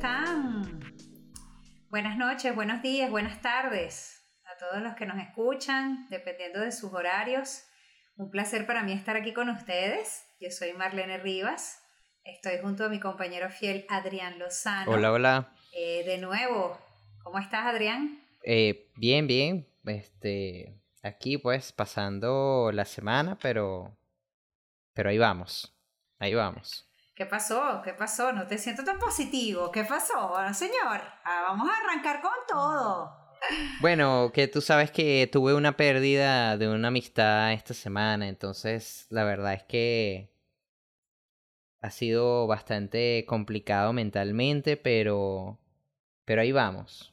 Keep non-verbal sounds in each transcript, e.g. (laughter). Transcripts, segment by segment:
están? Buenas noches, buenos días, buenas tardes a todos los que nos escuchan, dependiendo de sus horarios. Un placer para mí estar aquí con ustedes. Yo soy Marlene Rivas. Estoy junto a mi compañero fiel Adrián Lozano. Hola, hola. Eh, de nuevo, ¿cómo estás, Adrián? Eh, bien, bien. Este, aquí pues pasando la semana, pero, pero ahí vamos, ahí vamos. ¿Qué pasó? ¿Qué pasó? No te siento tan positivo. ¿Qué pasó, señor? Ah, vamos a arrancar con todo. Bueno, que tú sabes que tuve una pérdida de una amistad esta semana, entonces la verdad es que ha sido bastante complicado mentalmente, pero pero ahí vamos.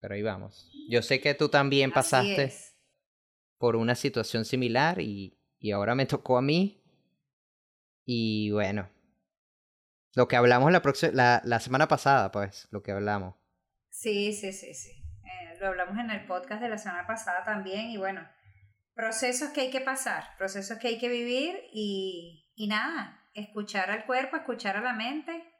Pero ahí vamos. Yo sé que tú también pasaste por una situación similar y, y ahora me tocó a mí. Y bueno, lo que hablamos la, la, la semana pasada, pues, lo que hablamos. Sí, sí, sí, sí. Eh, lo hablamos en el podcast de la semana pasada también y bueno, procesos que hay que pasar, procesos que hay que vivir y, y nada, escuchar al cuerpo, escuchar a la mente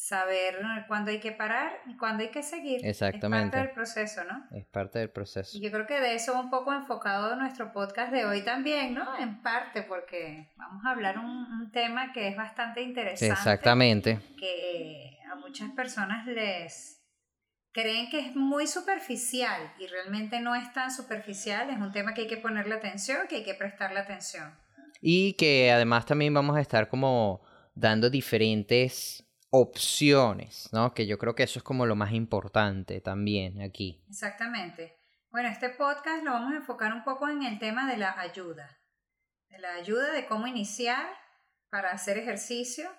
saber cuándo hay que parar y cuándo hay que seguir. Exactamente. Es parte del proceso, ¿no? Es parte del proceso. Y yo creo que de eso un poco enfocado nuestro podcast de hoy también, ¿no? En parte, porque vamos a hablar un, un tema que es bastante interesante. Exactamente. Que a muchas personas les creen que es muy superficial y realmente no es tan superficial, es un tema que hay que ponerle atención, que hay que prestarle atención. Y que además también vamos a estar como dando diferentes opciones, ¿no? Que yo creo que eso es como lo más importante también aquí. Exactamente. Bueno, este podcast lo vamos a enfocar un poco en el tema de la ayuda, de la ayuda de cómo iniciar para hacer ejercicio,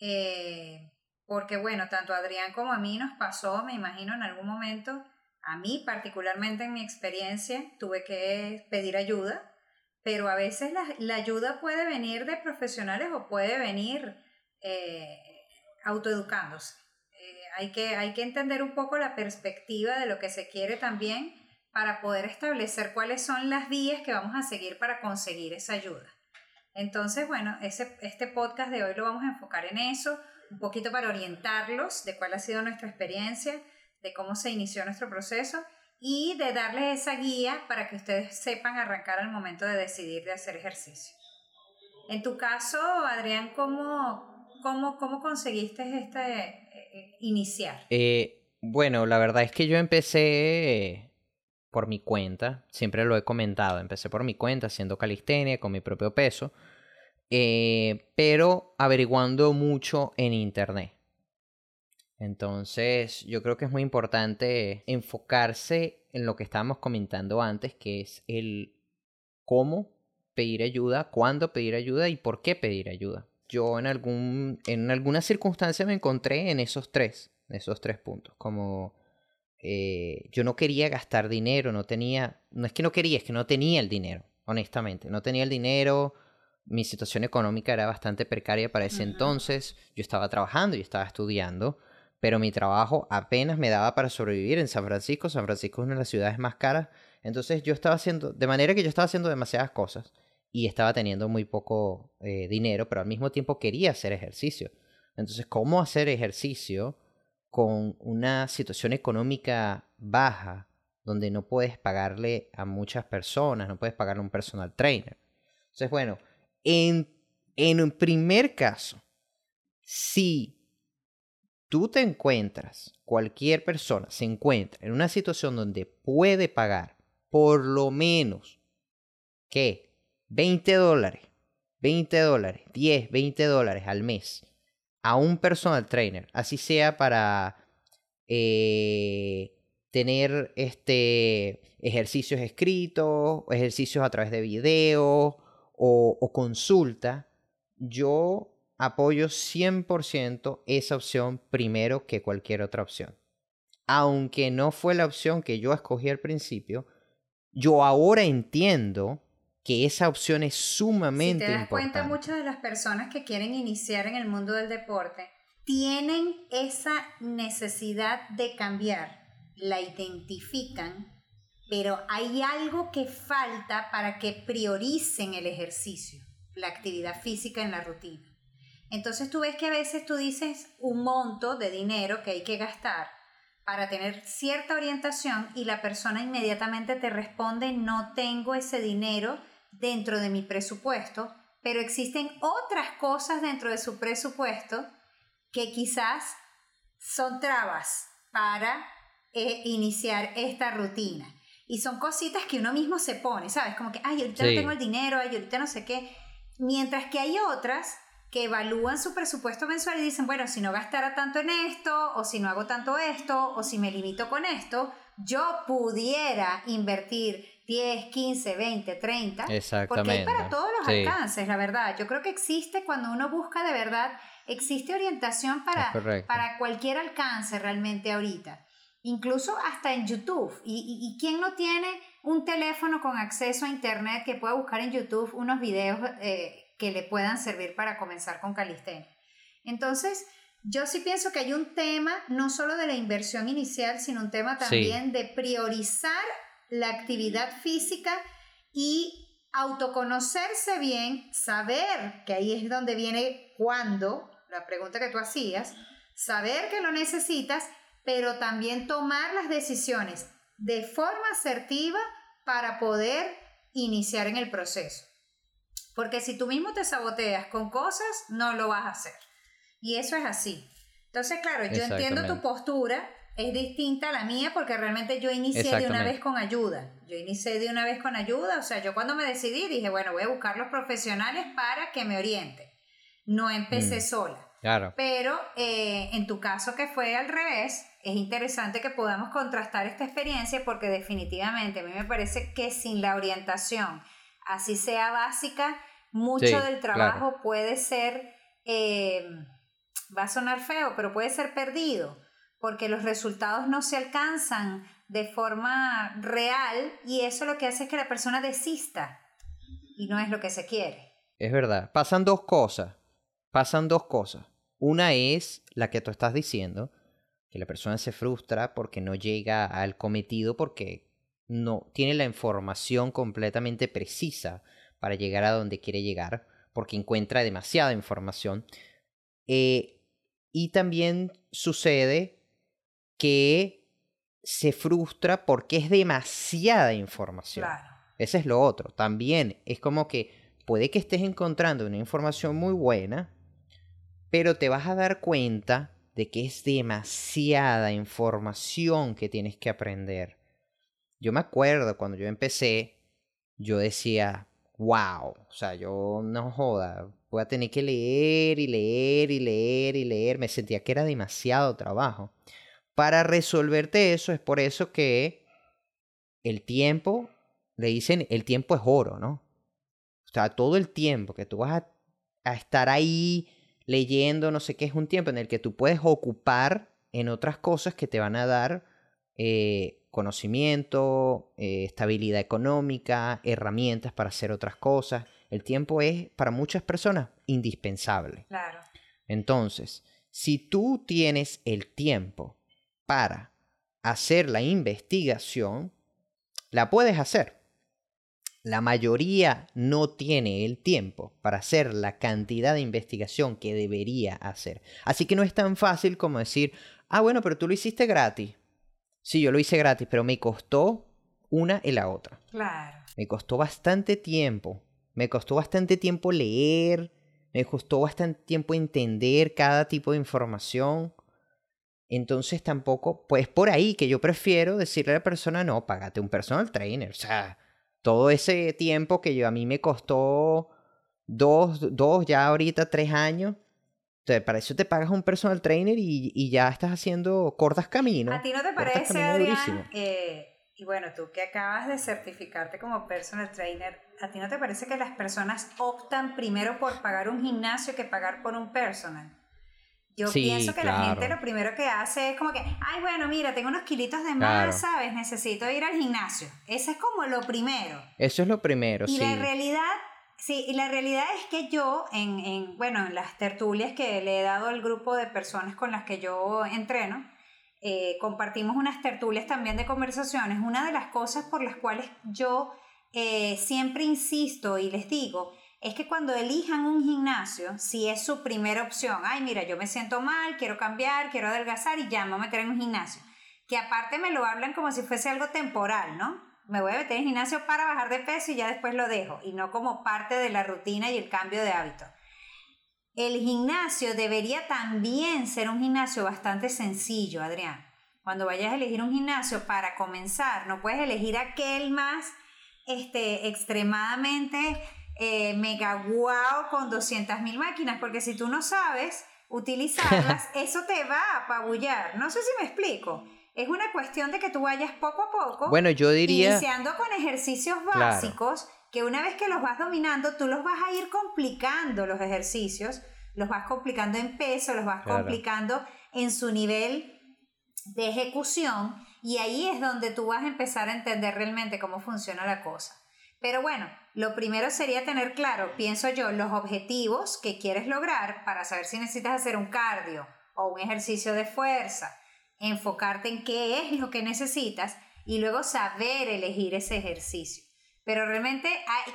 eh, porque bueno, tanto a Adrián como a mí nos pasó, me imagino en algún momento, a mí particularmente en mi experiencia, tuve que pedir ayuda, pero a veces la, ayuda puede venir de profesionales o puede venir eh, autoeducándose. Eh, hay, que, hay que entender un poco la perspectiva de lo que se quiere también para poder establecer cuáles son las vías que vamos a seguir para conseguir esa ayuda. Entonces, bueno, ese, este podcast de hoy lo vamos a enfocar en eso, un poquito para orientarlos de cuál ha sido nuestra experiencia, de cómo se inició nuestro proceso y de darles esa guía para que ustedes sepan arrancar al momento de decidir de hacer ejercicio. En tu caso, Adrián, ¿cómo, ¿Cómo, cómo conseguiste este eh, eh, iniciar? Eh, bueno, la verdad es que yo empecé por mi cuenta, siempre lo he comentado, empecé por mi cuenta haciendo calistenia con mi propio peso, pero averiguando mucho en internet. Entonces, yo creo que es muy importante enfocarse en lo que estábamos comentando antes, que es el cómo pedir ayuda, cuándo pedir ayuda y por qué pedir ayuda yo en, algún, en alguna circunstancia me encontré en esos tres, en esos tres puntos. Como eh, yo no quería gastar dinero, no tenía, no es que no quería, es que no tenía el dinero, honestamente. No tenía el dinero, mi situación económica era bastante precaria para ese entonces. Yo estaba trabajando, yo estaba estudiando, pero mi trabajo apenas me daba para sobrevivir en San Francisco. San Francisco es una de las ciudades más caras. Entonces yo estaba haciendo, de manera que yo estaba haciendo demasiadas cosas y estaba teniendo muy poco eh, dinero, pero al mismo tiempo quería hacer ejercicio. Entonces, ¿cómo hacer ejercicio con una situación económica baja, donde no puedes pagarle a muchas personas, no puedes pagarle a un personal trainer? Entonces, bueno, en, en un primer caso, si tú te encuentras, cualquier persona se encuentra en una situación donde puede pagar por lo menos que 20 dólares, 20 dólares, 10, 20 dólares al mes a un personal trainer, así sea para eh, tener este, ejercicios escritos, ejercicios a través de video o, o consulta, yo apoyo 100% esa opción primero que cualquier otra opción. Aunque no fue la opción que yo escogí al principio, yo ahora entiendo que esa opción es sumamente importante. Si te das cuenta, muchas de las personas que quieren iniciar en el mundo del deporte tienen esa necesidad de cambiar, la identifican, pero hay algo que falta para que prioricen el ejercicio, la actividad física en la rutina. Entonces tú ves que a veces tú dices un monto de dinero que hay que gastar para tener cierta orientación y la persona inmediatamente te responde no tengo ese dinero dentro de mi presupuesto, pero existen otras cosas dentro de su presupuesto que quizás son trabas para eh, iniciar esta rutina. Y son cositas que uno mismo se pone, ¿sabes? Como que, ay, ahorita no tengo el dinero, ay, ahorita no sé qué. Mientras que hay otras que evalúan su presupuesto mensual y dicen, bueno, si no gastara tanto en esto, o si no hago tanto esto, o si me limito con esto, yo pudiera invertir 10, 15, 20, 30. Exactamente. Porque hay para todos los alcances, la verdad. Yo creo que existe cuando uno busca de verdad, existe orientación para, para cualquier alcance realmente ahorita. Incluso hasta en YouTube. ¿Y, y, quién no tiene un teléfono con acceso a Internet que pueda buscar en YouTube unos videos eh, que le puedan servir para comenzar con calistenia. Entonces, yo sí pienso que hay un tema no solo de la inversión inicial, sino un tema también de priorizar la actividad física y autoconocerse bien, saber que ahí es donde viene cuando, la pregunta que tú hacías, saber que lo necesitas, pero también tomar las decisiones de forma asertiva para poder iniciar en el proceso. Porque si tú mismo te saboteas con cosas, no lo vas a hacer. Y eso es así. Entonces, claro, yo entiendo tu postura, es distinta a la mía porque realmente yo inicié de una vez con ayuda. Yo inicié de una vez con ayuda, o sea, yo cuando me decidí dije, bueno, voy a buscar los profesionales para que me orienten. No empecé mm. sola. Claro. Pero eh, en tu caso que fue al revés, es interesante que podamos contrastar esta experiencia porque definitivamente a mí me parece que sin la orientación, así sea básica, mucho del trabajo puede ser, eh, va a sonar feo, pero puede ser perdido, porque los resultados no se alcanzan de forma real y eso lo que hace es que la persona desista y no es lo que se quiere. Es verdad, pasan dos cosas, pasan dos cosas. Una es la que tú estás diciendo, que la persona se frustra porque no llega al cometido porque no tiene la información completamente precisa para llegar a donde quiere llegar, porque encuentra demasiada información. Eh, y también sucede que se frustra porque es demasiada información. Ese es lo otro. También es como que puede que estés encontrando una información muy buena, pero te vas a dar cuenta de que es demasiada información que tienes que aprender. Yo me acuerdo cuando yo empecé, yo decía, wow, o sea, yo no joda, voy a tener que leer y leer y leer y leer, me sentía que era demasiado trabajo. Para resolverte eso es por eso que el tiempo, le dicen, el tiempo es oro, ¿no? O sea, todo el tiempo que tú vas a, estar ahí leyendo, no sé qué, es un tiempo en el que tú puedes ocupar en otras cosas que te van a dar eh, conocimiento, eh, estabilidad económica, herramientas para hacer otras cosas. El tiempo es para muchas personas indispensable. Claro. Entonces, si tú tienes el tiempo para hacer la investigación, la puedes hacer. La mayoría no tiene el tiempo para hacer la cantidad de investigación que debería hacer. Así que no es tan fácil como decir, ah, bueno, pero tú lo hiciste gratis. Sí, yo lo hice gratis, pero me costó una y la otra. Claro. Me costó bastante tiempo. Me costó bastante tiempo leer. Me costó bastante tiempo entender cada tipo de información. Entonces tampoco, pues por ahí que yo prefiero decirle a la persona, no, págate un personal trainer. O sea, todo ese tiempo que yo a mí me costó dos, dos ya ahorita tres años, para eso te pagas un personal trainer y, ya estás haciendo cortas caminos. ¿A ti no te parece, Adrián, y bueno, tú que acabas de certificarte como personal trainer, ¿a ti no te parece que las personas optan primero por pagar un gimnasio que pagar por un personal? Yo pienso que la gente lo primero que hace es como que, ay, bueno, mira, tengo unos kilitos de más, ¿sabes? Necesito ir al gimnasio. Eso es como lo primero. Eso es lo primero, sí. Y la realidad Sí, y la realidad es que yo, en, en, bueno, en las tertulias que le he dado al grupo de personas con las que yo entreno, eh, compartimos unas tertulias también de conversaciones. Una de las cosas por las cuales yo eh, siempre insisto y les digo es que cuando elijan un gimnasio, si es su primera opción, ay, mira, yo me siento mal, quiero cambiar, quiero adelgazar y ya me voy a meter en un gimnasio. Que aparte me lo hablan como si fuese algo temporal, ¿no? Me voy a meter en gimnasio para bajar de peso y ya después lo dejo, y no como parte de la rutina y el cambio de hábito. El gimnasio debería también ser un gimnasio bastante sencillo, Adrián. Cuando vayas a elegir un gimnasio para comenzar, no puedes elegir aquel más este, extremadamente eh, mega wow con 200.000 máquinas, porque si tú no sabes utilizarlas, (laughs) eso te va a apabullar. No sé si me explico. Es una cuestión de que tú vayas poco a poco. Bueno, yo diría. Iniciando con ejercicios básicos, que una vez que los vas dominando, tú los vas a ir complicando los ejercicios, los vas complicando en peso, los vas complicando en su nivel de ejecución, y ahí es donde tú vas a empezar a entender realmente cómo funciona la cosa. Pero bueno, lo primero sería tener claro, pienso yo, los objetivos que quieres lograr para saber si necesitas hacer un cardio o un ejercicio de fuerza, enfocarte en qué es lo que necesitas y luego saber elegir ese ejercicio. Pero realmente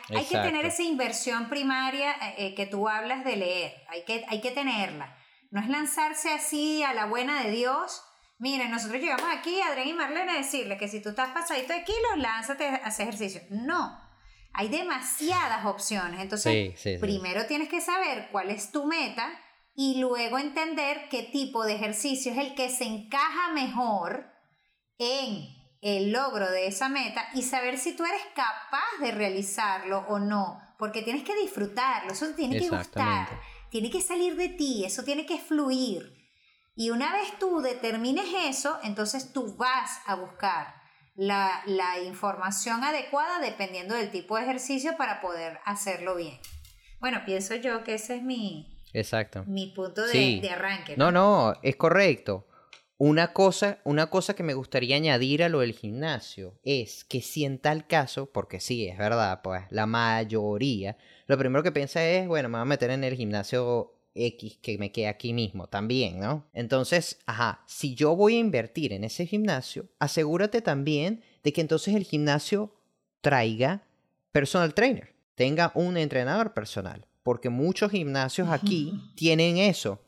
hay, que tener esa inversión primaria eh, eh, que tú hablas de leer, hay que, hay que tenerla. No es lanzarse así a la buena de Dios. Miren, nosotros llegamos aquí, Adrián y Marlene, a decirle que si tú estás pasadito de kilos, lánzate a hacer ejercicio. No, hay demasiadas opciones. Entonces, primero tienes que saber cuál es tu meta y luego entender qué tipo de ejercicio es el que se encaja mejor en el logro de esa meta y saber si tú eres capaz de realizarlo o no, porque tienes que disfrutarlo, eso tiene que gustar, tiene que salir de ti, eso tiene que fluir. Y una vez tú determines eso, entonces tú vas a buscar la, la, información adecuada dependiendo del tipo de ejercicio para poder hacerlo bien. Bueno, pienso yo que ese es mi, Exacto. mi punto de, de arranque. ¿no? no, es correcto. Una cosa, una cosa que me gustaría añadir a lo del gimnasio es que si en tal caso, porque sí, es verdad, pues la mayoría, lo primero que piensa es, bueno, me voy a meter en el gimnasio X que me quede aquí mismo también, ¿no? Entonces, ajá, si yo voy a invertir en ese gimnasio, asegúrate también de que entonces el gimnasio traiga personal trainer, tenga un entrenador personal, porque muchos gimnasios aquí tienen eso.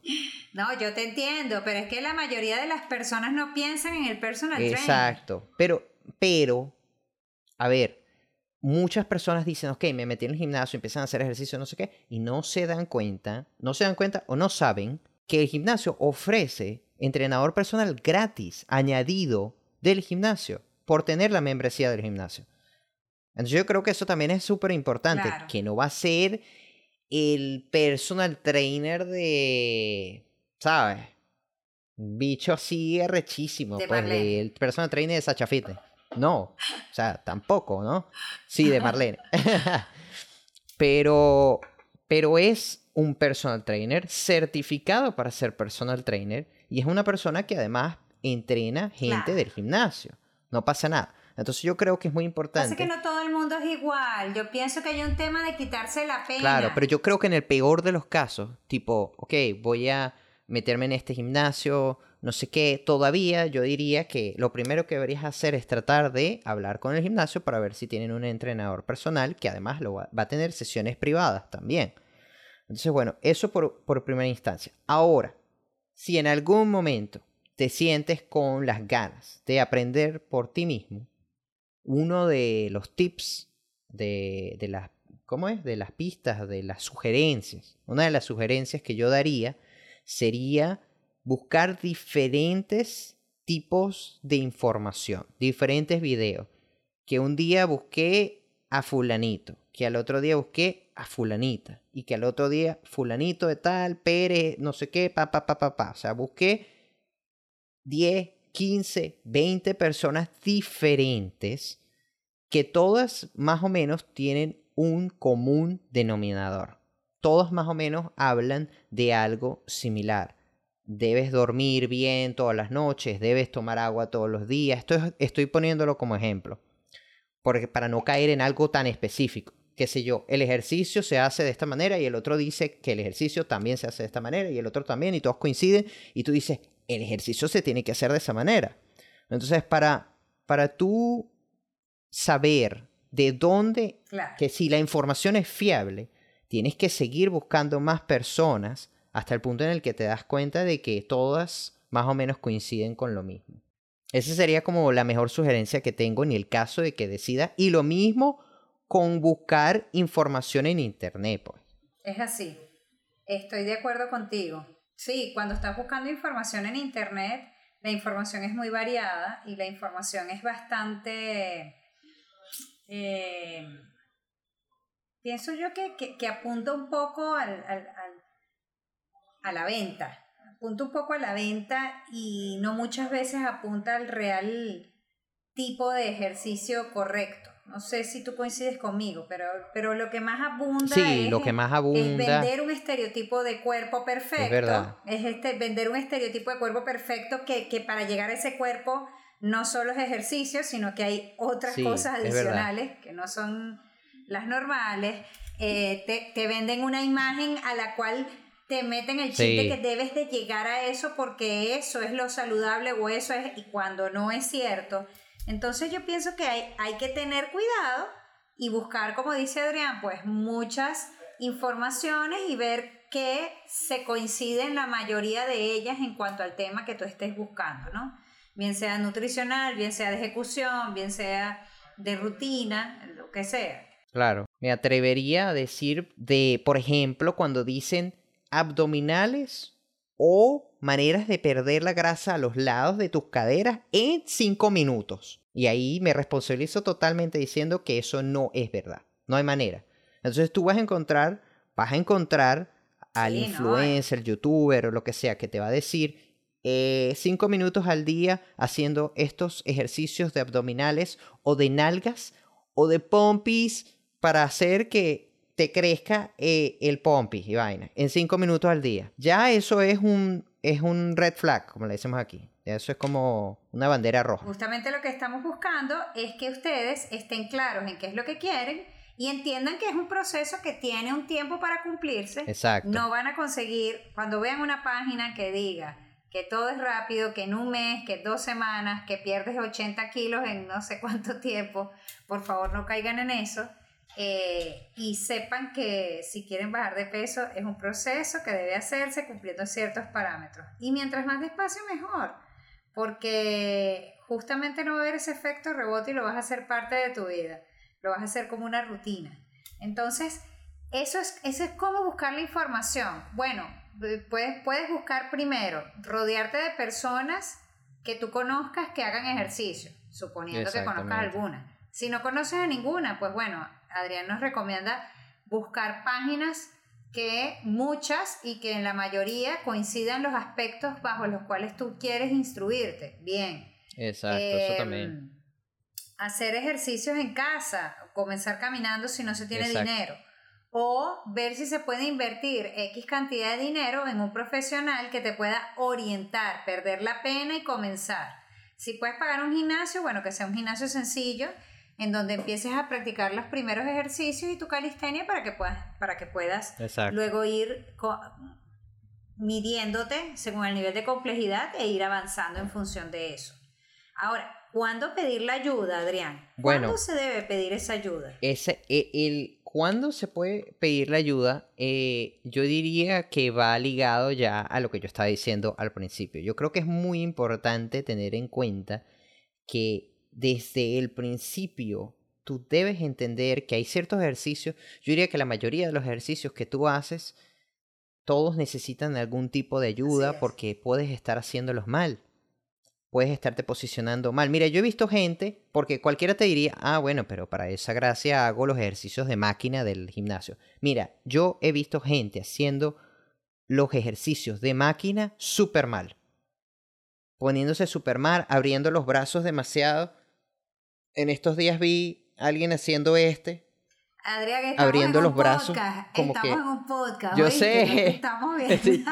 No, yo te entiendo, pero es que la mayoría de las personas no piensan en el personal trainer. Exacto, pero, pero, a ver, muchas personas dicen, ok, me metí en el gimnasio, empiezan a hacer ejercicio, no sé qué, y no se dan cuenta, no se dan cuenta o no saben que el gimnasio ofrece entrenador personal gratis, añadido del gimnasio, por tener la membresía del gimnasio. Entonces yo creo que eso también es súper importante, que no va a ser el personal trainer de, ¿sabes? Bicho así rechísimo, pues el personal trainer de Sacha Fitness. No, o sea, tampoco, ¿no? Sí, de (laughs) Marlene. (laughs) pero, pero es un personal trainer certificado para ser personal trainer y es una persona que además entrena gente del gimnasio. No pasa nada. Entonces yo creo que es muy importante. Pasa que no todo el mundo es igual. Yo pienso que hay un tema de quitarse la pena. Claro, pero yo creo que en el peor de los casos, tipo, ok, voy a meterme en este gimnasio, no sé qué, todavía yo diría que lo primero que deberías hacer es tratar de hablar con el gimnasio para ver si tienen un entrenador personal que además lo va, a tener sesiones privadas también. Entonces, bueno, eso por, por primera instancia. Ahora, si en algún momento te sientes con las ganas de aprender por ti mismo, uno de los tips de, de las, ¿cómo es? De las pistas, de las sugerencias. Una de las sugerencias que yo daría sería buscar diferentes tipos de información, diferentes videos. Que un día busqué a fulanito, que al otro día busqué a fulanita, y que al otro día fulanito de tal, Pérez, no sé qué, pa, pa, pa, pa, pa. O sea, busqué 10, 15, 20 personas diferentes que todas más o menos tienen un común denominador. Todos más o menos hablan de algo similar debes dormir bien todas las noches, debes tomar agua todos los días. Esto estoy poniéndolo como ejemplo, porque para no caer en algo tan específico. Qué sé yo, el ejercicio se hace de esta manera y el otro dice que el ejercicio también se hace de esta manera y el otro también y todos coinciden y tú dices, el ejercicio se tiene que hacer de esa manera. Entonces, para, para tú saber de dónde, que si la información es fiable, tienes que seguir buscando más personas hasta el punto en el que te das cuenta de que todas más o menos coinciden con lo mismo. Esa sería como la mejor sugerencia que tengo en el caso de que decida. Y lo mismo con buscar información en Internet. Pues. Es así. Estoy de acuerdo contigo. Sí, cuando estás buscando información en Internet, la información es muy variada y la información es bastante... Eh, pienso yo que, que, apunta un poco al, al, a la venta, apunta un poco a la venta y no muchas veces apunta al real tipo de ejercicio correcto. No sé si tú coincides conmigo, pero, pero lo que más abunda, es, lo que más abunda vender un estereotipo de cuerpo perfecto. Es verdad. Es este, vender un estereotipo de cuerpo perfecto que, que para llegar a ese cuerpo no solo es ejercicio, sino que hay otras cosas adicionales que no son las normales. Eh, te, te venden una imagen a la cual te meten el chip de que debes de llegar a eso porque eso es lo saludable o eso es, y cuando no es cierto. Entonces yo pienso que hay, hay que tener cuidado y buscar, como dice Adrián, pues muchas informaciones y ver que se coinciden la mayoría de ellas en cuanto al tema que tú estés buscando, ¿no? Bien sea nutricional, bien sea de ejecución, bien sea de rutina, lo que sea. Claro, me atrevería a decir de, por ejemplo, cuando dicen abdominales o maneras de perder la grasa a los lados de tus caderas en 5 minutos. Y ahí me responsabilizo totalmente diciendo que eso no es verdad. No hay manera. Entonces tú vas a encontrar, vas a encontrar al influencer, youtuber o lo que sea que te va a decir 5 eh, minutos al día haciendo estos ejercicios de abdominales o de nalgas o de pompis para hacer que te crezca eh, el pompis y vaina en 5 minutos al día. Ya eso es un es un red flag, como le decimos aquí. Eso es como una bandera roja. Justamente lo que estamos buscando es que ustedes estén claros en qué es lo que quieren y entiendan que es un proceso que tiene un tiempo para cumplirse. Exacto. No van a conseguir, cuando vean una página que diga que todo es rápido, que en un mes, que dos semanas, que pierdes 80 kilos en no sé cuánto tiempo, por favor no caigan en eso eh, y sepan que si quieren bajar de peso es un proceso que debe hacerse cumpliendo ciertos parámetros. Y mientras más despacio, mejor, porque justamente no va a haber ese efecto rebote y lo vas a hacer parte de tu vida, lo vas a hacer como una rutina. Entonces, eso es, eso es cómo buscar la información. Bueno, puedes, puedes buscar primero, rodearte de personas que tú conozcas que hagan ejercicio, suponiendo que conozcas alguna. Si no conoces a ninguna, pues bueno, Adrián nos recomienda buscar páginas que muchas y que en la mayoría coincidan los aspectos bajo los cuales tú quieres instruirte. Bien. Exacto, eso em, también. Hacer ejercicios en casa, comenzar caminando si no se tiene dinero. O ver si se puede invertir X cantidad de dinero en un profesional que te pueda orientar, perder la pena y comenzar. Si puedes pagar un gimnasio, bueno, que sea un gimnasio sencillo en donde empieces a practicar los primeros ejercicios y tu calistenia para que puedas, para que puedas luego ir midiéndote según el nivel de complejidad e ir avanzando en función de eso. Ahora, ¿cuándo pedir la ayuda, Adrián? ¿Cuándo se debe pedir esa ayuda? Ese, e, el, ¿Cuándo se puede pedir la ayuda? Eh, yo diría que va ligado ya a lo que yo estaba diciendo al principio. Yo creo que es muy importante tener en cuenta que desde el principio tú debes entender que hay ciertos ejercicios, yo diría que la mayoría de los ejercicios que tú haces, todos necesitan algún tipo de ayuda porque puedes estar haciéndolos mal. Puedes estarte posicionando mal. Mira, yo he visto gente, porque cualquiera te diría, ah, bueno, pero para esa gracia hago los ejercicios de máquina del gimnasio. Mira, yo he visto gente haciendo los ejercicios de máquina súper mal. Poniéndose súper mal, abriendo los brazos demasiado en estos días vi a alguien haciendo este. Adrián, abriendo en los brazos. Como estamos en un podcast. Yo sé. (laughs) Estamos viendo. (laughs)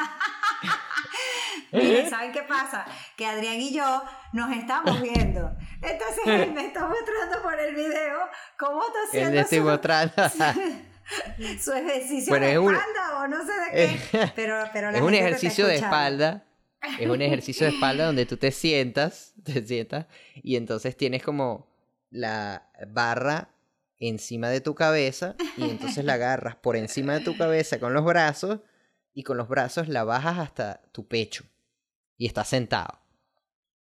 Miren, ¿saben qué pasa? Que Adrián y yo nos estamos viendo. Entonces él me está mostrando por el video cómo está haciendo. Él estoy mostrando. (laughs) su ejercicio de espalda o no sé de qué. Pero, pero es un ejercicio de espalda. Es un ejercicio de espalda donde tú te sientas, te sientas y entonces tienes como la barra encima de tu cabeza y entonces la (laughs) agarras por encima de tu cabeza con los brazos y con los brazos la bajas hasta tu pecho y estás sentado.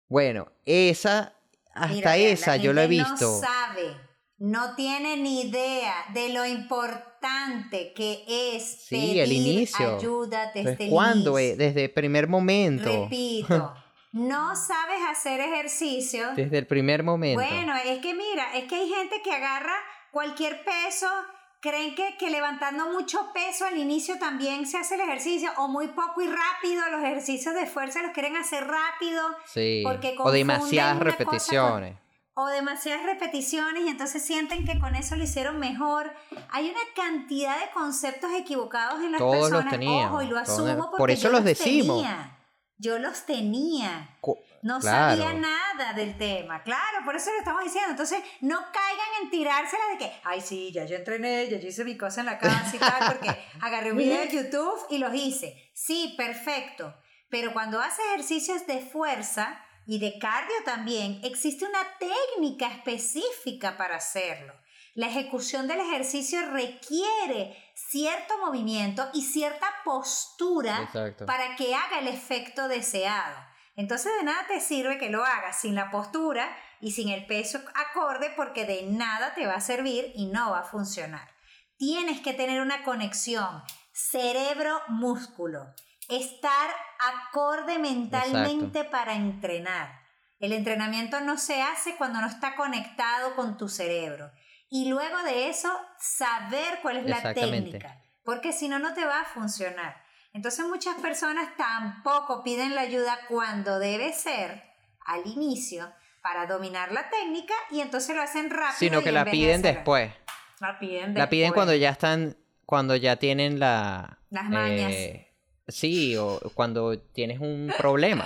Bueno, esa, hasta esa yo la he visto. No sabe, no tiene ni idea de lo importante que es sí, el inicio. ayuda desde el ¿Cuándo? Desde el primer momento. Repito. (laughs) no sabes hacer ejercicio. Desde el primer momento. Bueno, es que mira, es que hay gente que agarra cualquier peso, creen que, que levantando mucho peso al inicio también se hace el ejercicio, o muy poco y rápido, los ejercicios de fuerza los quieren hacer rápido. Sí. o demasiadas repeticiones. o demasiadas repeticiones y entonces sienten que con eso lo hicieron mejor. Hay una cantidad de conceptos equivocados en las todos personas. Los teníamos, Ojo, y lo asumo porque Por eso los, decimos. Yo los tenía. No sabía nada del tema. Claro, por eso lo estamos diciendo. Entonces, no caigan en tirársela de que, ay, sí, ya yo entrené, ya yo hice mi cosa en la casa y tal, porque (laughs) agarré un video de YouTube y los hice. Sí, perfecto. Pero cuando haces ejercicios de fuerza y de cardio también, existe una técnica específica para hacerlo. La ejecución del ejercicio requiere cierto movimiento y cierta postura para que haga el efecto deseado. Entonces de nada te sirve que lo hagas sin la postura y sin el peso acorde porque de nada te va a servir y no va a funcionar. Tienes que tener una conexión cerebro-músculo, estar acorde mentalmente para entrenar. El entrenamiento no se hace cuando no está conectado con tu cerebro y luego de eso saber cuál es la técnica, porque si no, no te va a funcionar. Entonces muchas personas tampoco piden la ayuda cuando debe ser al inicio para dominar la técnica y entonces lo hacen rápido. Sino que la piden después. La piden después. La piden cuando ya están, cuando ya tienen la... Las mañas. Eh, sí, o cuando tienes un problema.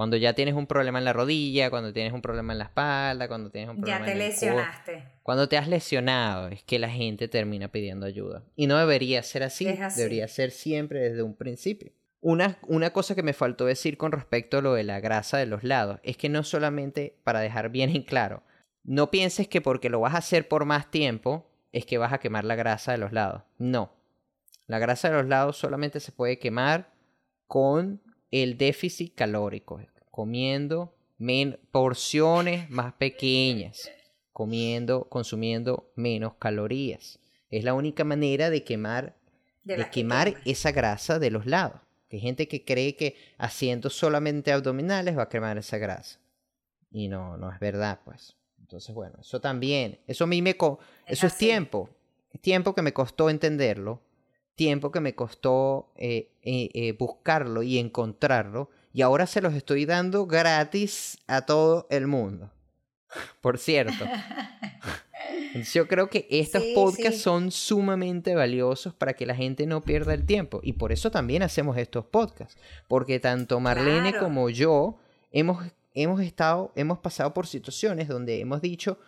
Cuando ya tienes un problema en la rodilla, cuando tienes un problema en la espalda, cuando tienes un problema ya te lesionaste. Cuando te has lesionado es que la gente termina pidiendo ayuda. Y no debería ser así, debería ser siempre desde un principio. Una, una cosa que me faltó decir con respecto a lo de la grasa de los lados es que no solamente, para dejar bien en claro, no pienses que porque lo vas a hacer por más tiempo es que vas a quemar la grasa de los lados. No. La grasa de los lados solamente se puede quemar con el déficit calórico, comiendo porciones más pequeñas, comiendo, consumiendo menos calorías. Es la única manera de quemar, de, quemar esa grasa de los lados. Hay gente que cree que haciendo solamente abdominales va a quemar esa grasa. Y no, no es verdad, pues. Entonces, bueno, eso también, eso a mí me... eso es tiempo, es tiempo que me costó entenderlo tiempo que me costó eh, eh, eh, buscarlo y encontrarlo. Y ahora se los estoy dando gratis a todo el mundo. Por cierto. (laughs) Yo creo que estos podcasts son sumamente valiosos para que la gente no pierda el tiempo. Y por eso también hacemos estos podcasts. Porque tanto Marlene como yo hemos, hemos estado, hemos pasado por situaciones donde hemos dicho,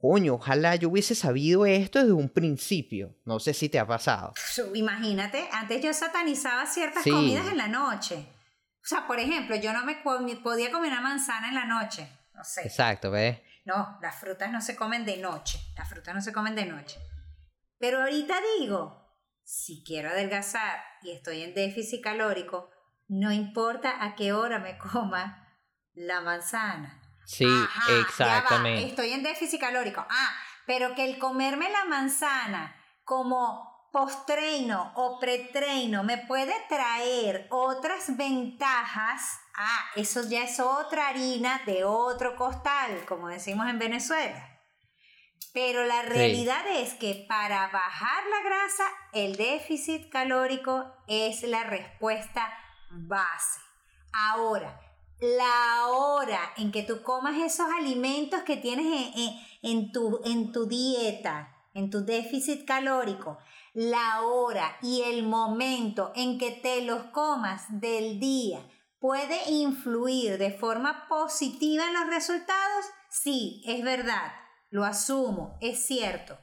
coño, ojalá yo hubiese sabido esto desde un principio. No sé si te ha pasado. Imagínate, antes yo satanizaba ciertas comidas en la noche. O sea, por ejemplo, yo no me podía comer una manzana en la noche. No sé. Exacto, ¿ves? No, las frutas no se comen de noche. Las frutas no se comen de noche. Pero ahorita digo, si quiero adelgazar y estoy en déficit calórico, no importa a qué hora me coma la manzana Sí, exactamente. Estoy en déficit calórico. Ah, pero que el comerme la manzana como postreino o pretreino me puede traer otras ventajas. Ah, eso ya es otra harina de otro costal, como decimos en Venezuela. Pero la realidad es que para bajar la grasa, el déficit calórico es la respuesta base. Ahora, la hora en que tú comas esos alimentos que tienes en, tu, en tu dieta, en tu déficit calórico, la hora y el momento en que te los comas del día puede influir de forma positiva en los resultados, sí, es verdad, lo asumo, es cierto.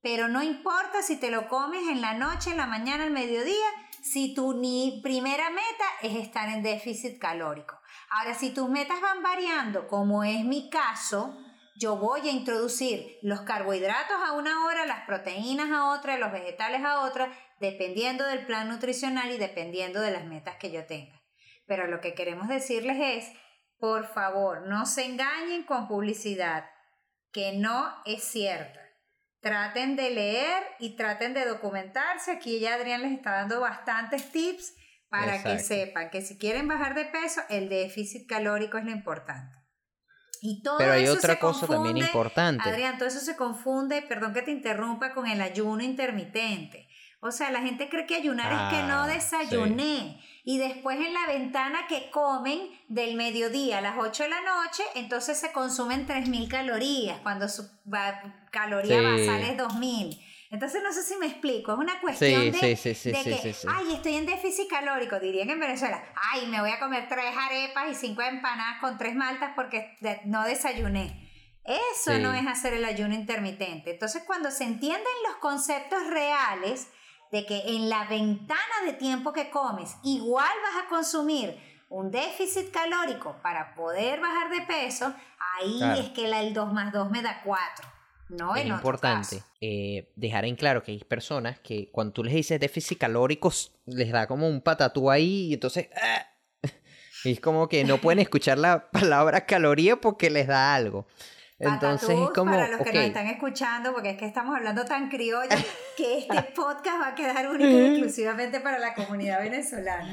Pero no importa si te lo comes en la noche, en la mañana, al mediodía, si tu ni primera meta es estar en déficit calórico. Ahora, si tus metas van variando, como es mi caso, yo voy a introducir los carbohidratos a una hora, las proteínas a otra, los vegetales a otra, dependiendo del plan nutricional y dependiendo de las metas que yo tenga. Pero lo que queremos decirles es, por favor, no se engañen con publicidad que no es cierta. Traten de leer y traten de documentarse. Aquí ya Adrián les está dando bastantes tips para que sepan que si quieren bajar de peso, el déficit calórico es lo importante. Y todo Pero hay otra cosa también importante. Adrián, todo eso se confunde, perdón que te interrumpa, con el ayuno intermitente. O sea, la gente cree que ayunar es que no ah, desayuné. Y después en la ventana que comen del mediodía a las 8 de la noche, entonces se consumen 3.000 calorías, cuando su caloría basal es 2.000. Entonces no sé si me explico, es una cuestión de, que, ay, estoy en déficit calórico, dirían en Venezuela, ay, me voy a comer tres arepas y cinco empanadas con tres maltas porque no desayuné. Eso no es hacer el ayuno intermitente. Entonces cuando se entienden los conceptos reales de que en la ventana de tiempo que comes igual vas a consumir un déficit calórico para poder bajar de peso, ahí es que el 2 más 2 me da 4 es importante eh, dejar en claro que hay personas que cuando tú les dices déficit calórico les da como un patatú ahí y entonces ¡ah! (laughs) es como que no pueden escuchar la (laughs) palabra caloría porque les da algo. Entonces es como. Para los que nos están escuchando, porque es que estamos hablando tan criollo (laughs) que este podcast va a quedar único y exclusivamente para la comunidad venezolana.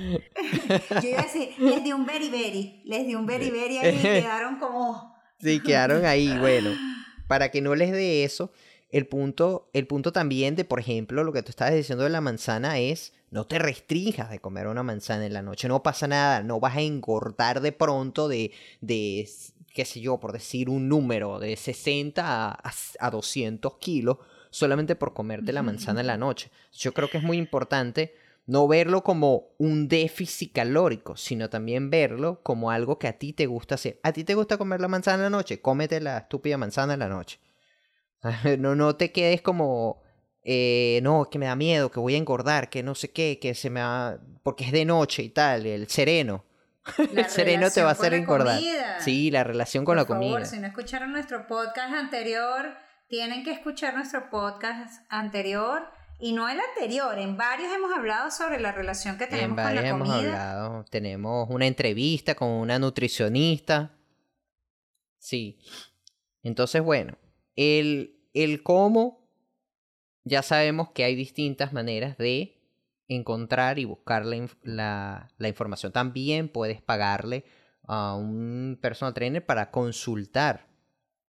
Yo iba a decir, les di un beriberi, les di un beriberi y quedaron como. Sí, quedaron ahí, bueno para que no les dé eso, el punto, el punto también de, por ejemplo, lo que tú estabas diciendo de la manzana es, no te restringas de comer una manzana en la noche, no pasa nada, no vas a engordar de pronto de, de qué sé yo, por decir un número, de 60 a, a 200 kilos solamente por comerte la manzana en la noche. Yo creo que es muy importante no verlo como un déficit calórico, sino también verlo como algo que a ti te gusta hacer. ¿A ti te gusta comer la manzana en la noche? Cómete la estúpida manzana en la noche. (laughs) No, no te quedes como, eh, no, que me da miedo, que voy a engordar, que no sé qué, que se me va, porque es de noche y tal, el sereno. (laughs) el sereno te va a hacer engordar. Sí, la relación con la favor, comida. Si no escucharon nuestro podcast anterior, tienen que escuchar nuestro podcast anterior y no el anterior, en varios hemos hablado sobre la relación que tenemos con la comida. hemos hablado, tenemos una entrevista con una nutricionista. Sí. Entonces, bueno, el, el cómo, ya sabemos que hay distintas maneras de encontrar y buscar la, la, la información. También puedes pagarle a un personal trainer para consultar.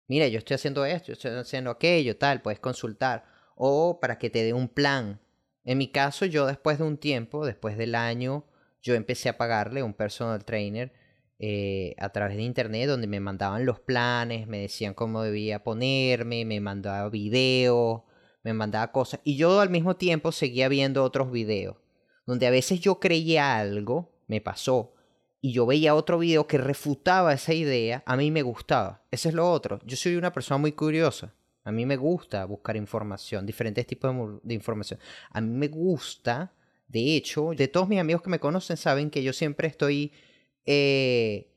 Mira, yo estoy haciendo esto, yo estoy haciendo aquello, tal, puedes consultar o para que te dé un plan. En mi caso, yo después de un tiempo, después del año, yo empecé a pagarle un personal trainer eh, a través de internet donde me mandaban los planes, me decían cómo debía ponerme, me mandaba videos, me mandaba cosas. Y yo al mismo tiempo seguía viendo otros videos, donde a veces yo creía algo, me pasó, y yo veía otro video que refutaba esa idea, a mí me gustaba. Ese es lo otro. Yo soy una persona muy curiosa. A mí me gusta buscar información, diferentes tipos de, información. A mí me gusta, de hecho, de todos mis amigos que me conocen saben que yo siempre estoy eh,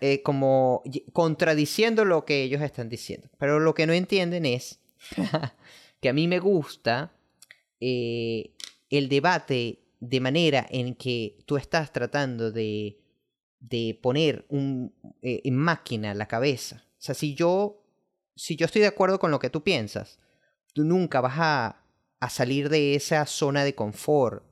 eh, como contradiciendo lo que ellos están diciendo. Pero lo que no entienden es (laughs) que a mí me gusta eh, el debate de manera en que tú estás tratando de, de poner un, en máquina la cabeza. O sea, si yo si yo estoy de acuerdo con lo que tú piensas, tú nunca vas a, a salir de esa zona de confort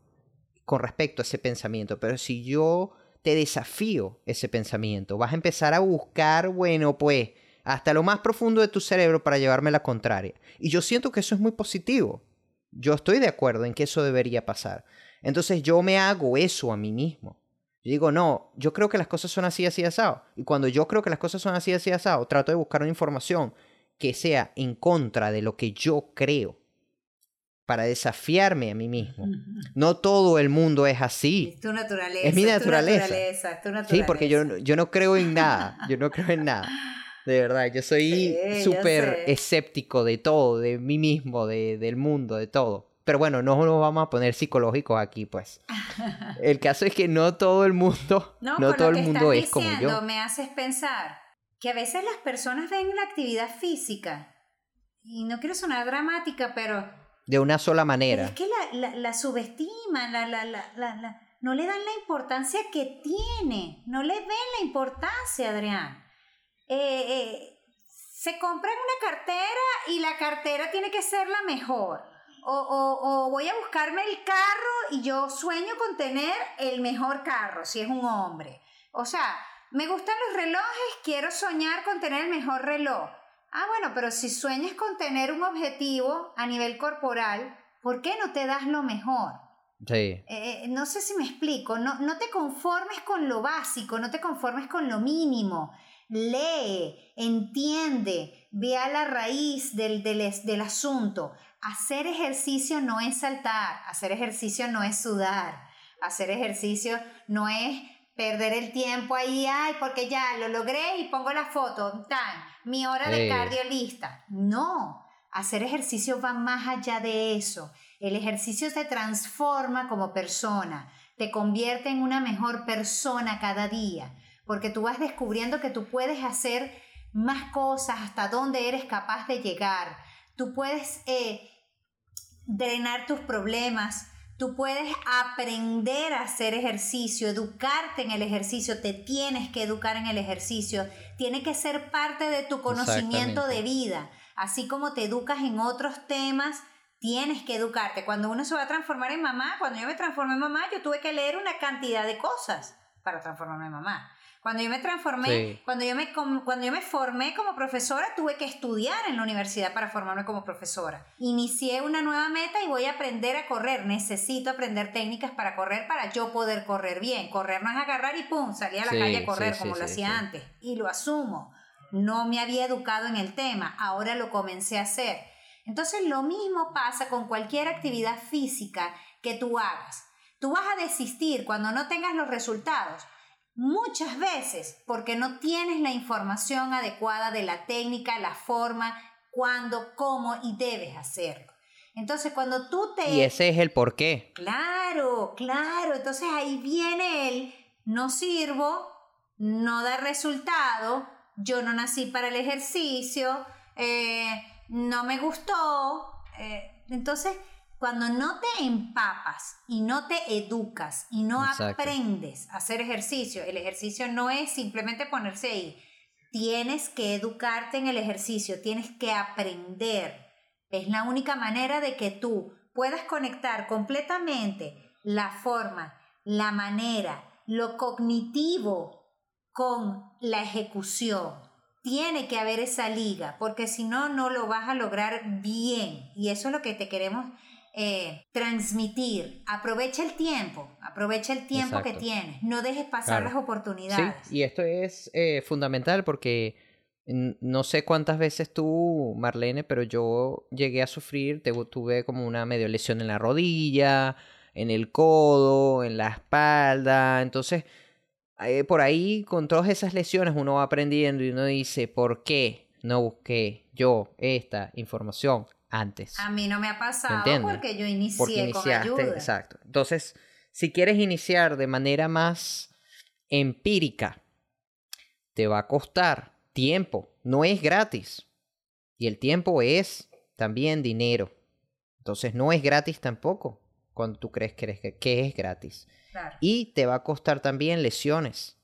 con respecto a ese pensamiento. Pero si yo te desafío ese pensamiento, vas a empezar a buscar, bueno, pues, hasta lo más profundo de tu cerebro para llevarme la contraria. Y yo siento que eso es muy positivo. Yo estoy de acuerdo en que eso debería pasar. Entonces yo me hago eso a mí mismo. Yo digo, no, yo creo que las cosas son así, así, asado. Y cuando yo creo que las cosas son así, así, asado, trato de buscar una información que sea en contra de lo que yo creo para desafiarme a mí mismo. No todo el mundo es así. Es tu naturaleza. Es mi naturaleza. Sí, porque yo, yo no creo en nada. Yo no creo en nada. De verdad, yo soy (laughs) súper escéptico de todo, de mí mismo, de, del mundo, de todo. Pero bueno, no nos vamos a poner psicológicos aquí, pues. (laughs) El caso es que no todo el mundo, no, todo el mundo es como yo. Me haces pensar que a veces las personas ven la actividad física, y no quiero sonar dramática, pero... De una sola manera. Es que la, la, la subestiman, la, la, la, no le dan la importancia que tiene, no le ven la importancia, Adrián. Eh, eh, se compran una cartera y la cartera tiene que ser la mejor. O, o, o, voy a buscarme el carro y yo sueño con tener el mejor carro, si es un hombre. O sea, me gustan los relojes, quiero soñar con tener el mejor reloj. Ah, bueno, pero si sueñas con tener un objetivo a nivel corporal, ¿por qué no te das lo mejor? Sí. Eh, no sé si me explico, no, no te conformes con lo básico, no te conformes con lo mínimo. Lee, entiende, ve a la raíz del, del, del asunto. Hacer ejercicio no es saltar, hacer ejercicio no es sudar, hacer ejercicio no es perder el tiempo ahí, ay, porque ya lo logré y pongo la foto, tan, mi hora de cardio lista. No, hacer ejercicio va más allá de eso. El ejercicio te transforma como persona, te convierte en una mejor persona cada día, porque tú vas descubriendo que tú puedes hacer más cosas, hasta dónde eres capaz de llegar. Tú puedes eh, drenar tus problemas, tú puedes aprender a hacer ejercicio, educarte en el ejercicio, te tienes que educar en el ejercicio, tiene que ser parte de tu conocimiento de vida, así como te educas en otros temas. Tienes que educarte. Cuando uno se va a transformar en mamá, cuando yo me transformé en mamá, yo tuve que leer una cantidad de cosas para transformarme en mamá. Cuando yo me transformé, cuando, yo me, cuando yo me formé como profesora, tuve que estudiar en la universidad para formarme como profesora. Inicié una nueva meta y voy a aprender a correr. Necesito aprender técnicas para correr para yo poder correr bien. Correr no es agarrar y pum, salir a la calle a correr como lo hacía antes. Y lo asumo. No me había educado en el tema, ahora lo comencé a hacer. Entonces lo mismo pasa con cualquier actividad física que tú hagas. Tú vas a desistir cuando no tengas los resultados muchas veces porque no tienes la información adecuada de la técnica, la forma, cuándo, cómo y debes hacerlo. Entonces, cuando tú te... Y ese es el por qué. Claro, claro. Entonces ahí viene el no sirvo, no da resultado, yo no nací para el ejercicio, eh, no me gustó. Eh, entonces, cuando no te empapas y no te educas y no aprendes a hacer ejercicio, el ejercicio no es simplemente ponerse ahí. Tienes que educarte en el ejercicio, tienes que aprender. Es la única manera de que tú puedas conectar completamente la forma, la manera, lo cognitivo con la ejecución. Tiene que haber esa liga, porque si no, no lo vas a lograr bien. Y eso es lo que te queremos eh, transmitir. Aprovecha el tiempo, aprovecha el tiempo que tienes, no dejes pasar las oportunidades. Sí, y esto es eh, fundamental porque no sé cuántas veces tú, Marlene, pero yo llegué a sufrir, tuve como una medio lesión en la rodilla, en el codo, en la espalda, entonces... Eh, por ahí, con todas esas lesiones, uno va aprendiendo y uno dice, ¿por qué no busqué yo esta información antes. A mí no me ha pasado porque yo inicié con ayuda. Exacto. Entonces, si quieres iniciar de manera más empírica, te va a costar tiempo. No es gratis. Y el tiempo es también dinero. Entonces, no es gratis tampoco cuando tú crees que, que es gratis. Y te va a costar también lesiones.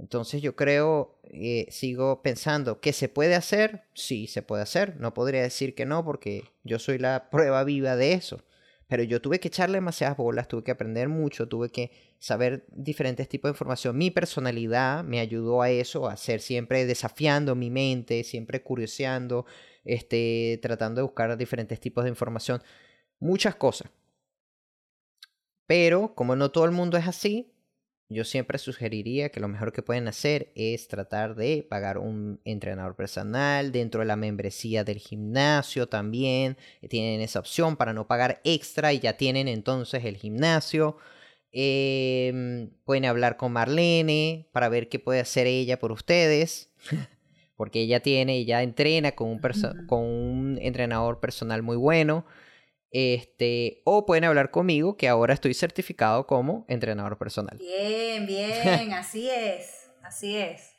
Entonces yo creo, eh, sigo pensando que se puede hacer, sí se puede hacer, no podría decir que no porque yo soy la prueba viva de eso, pero yo tuve que echarle demasiadas bolas, tuve que aprender mucho, tuve que saber diferentes tipos de información. Mi personalidad me ayudó a eso, a ser siempre desafiando mi mente, siempre curioseando, este, tratando de buscar diferentes tipos de información, muchas cosas. Pero como no todo el mundo es así, yo siempre sugeriría que lo mejor que pueden hacer es tratar de pagar un entrenador personal dentro de la membresía del gimnasio también. Tienen esa opción para no pagar extra y ya tienen entonces el gimnasio. Em, pueden hablar con Marlene para ver qué puede hacer ella por ustedes. (laughs) Porque ella tiene, ella entrena con un, con un entrenador personal muy bueno. Este, o pueden hablar conmigo, que ahora estoy certificado como entrenador personal. Bien, bien, (laughs) así es, así es.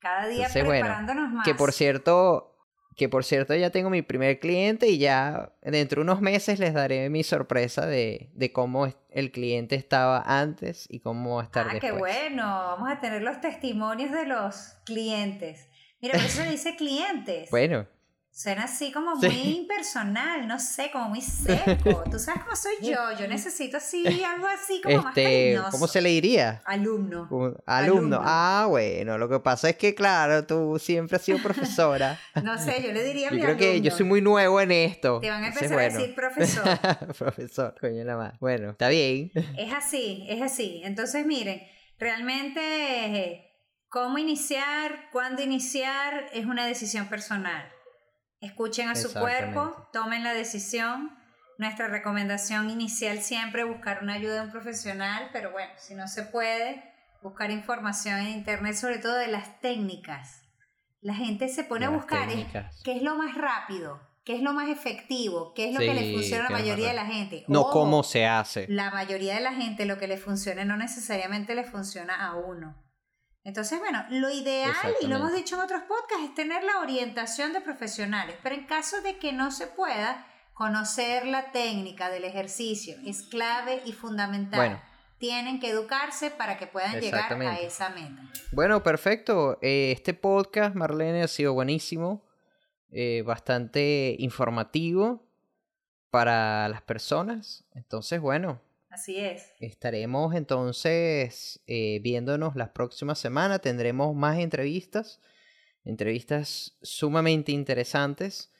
Cada día preparándonos más. Que por cierto, que por cierto ya tengo mi primer cliente y ya dentro de unos meses les daré mi sorpresa de, de cómo el cliente estaba antes y cómo va a estar ah, qué bueno, vamos a tener los testimonios de los clientes. Mira, por eso dice clientes. Bueno. Suena así como muy impersonal, no sé, como muy (laughs) seco. Tú sabes cómo soy yo, yo necesito así algo así como más este, cariñoso. ¿Cómo se le diría? Alumno. alumno. Ah, bueno, lo que pasa es que claro, tú siempre has sido profesora. (laughs) no sé, yo le diría a yo mi creo que yo soy muy nuevo en esto. Te van a empezar a decir profesor. (laughs) profesor, coño la más. Bueno, está bien. es así, es así. Entonces, miren, realmente cómo iniciar, cuándo iniciar es una decisión personal Escuchen a su cuerpo, tomen la decisión. Nuestra recomendación inicial siempre buscar una ayuda de un profesional, pero bueno, si no se puede, buscar información en internet, sobre todo de las técnicas. La gente se pone a buscar qué es lo más rápido, qué es lo más efectivo, qué es lo que le funciona a la mayoría de la gente. No cómo se hace. La mayoría de la gente lo que le funciona no necesariamente le funciona a uno. Entonces, bueno, lo ideal, y lo hemos dicho en otros podcasts, es tener la orientación de profesionales, pero en caso de que no se pueda, conocer la técnica del ejercicio es clave y fundamental. Tienen que educarse para que puedan llegar a esa meta. Bueno, perfecto. Eh, este podcast, Marlene, ha sido buenísimo, eh, bastante informativo para las personas. Entonces, bueno, Así es. Estaremos entonces eh, viéndonos la próxima semana. Tendremos más entrevistas, entrevistas sumamente interesantes.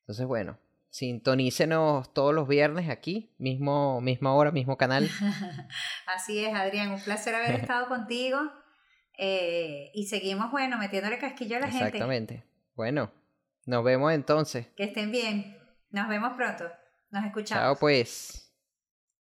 Entonces, bueno, sintonícenos todos los viernes aquí, mismo, misma hora, mismo canal. (laughs) Así es, Adrián, un placer haber (laughs) estado contigo. Eh, y seguimos, bueno, metiéndole casquillo a la gente. Exactamente. Bueno, nos vemos entonces. Que estén bien. Nos vemos pronto. Nos escuchamos. Chao, pues.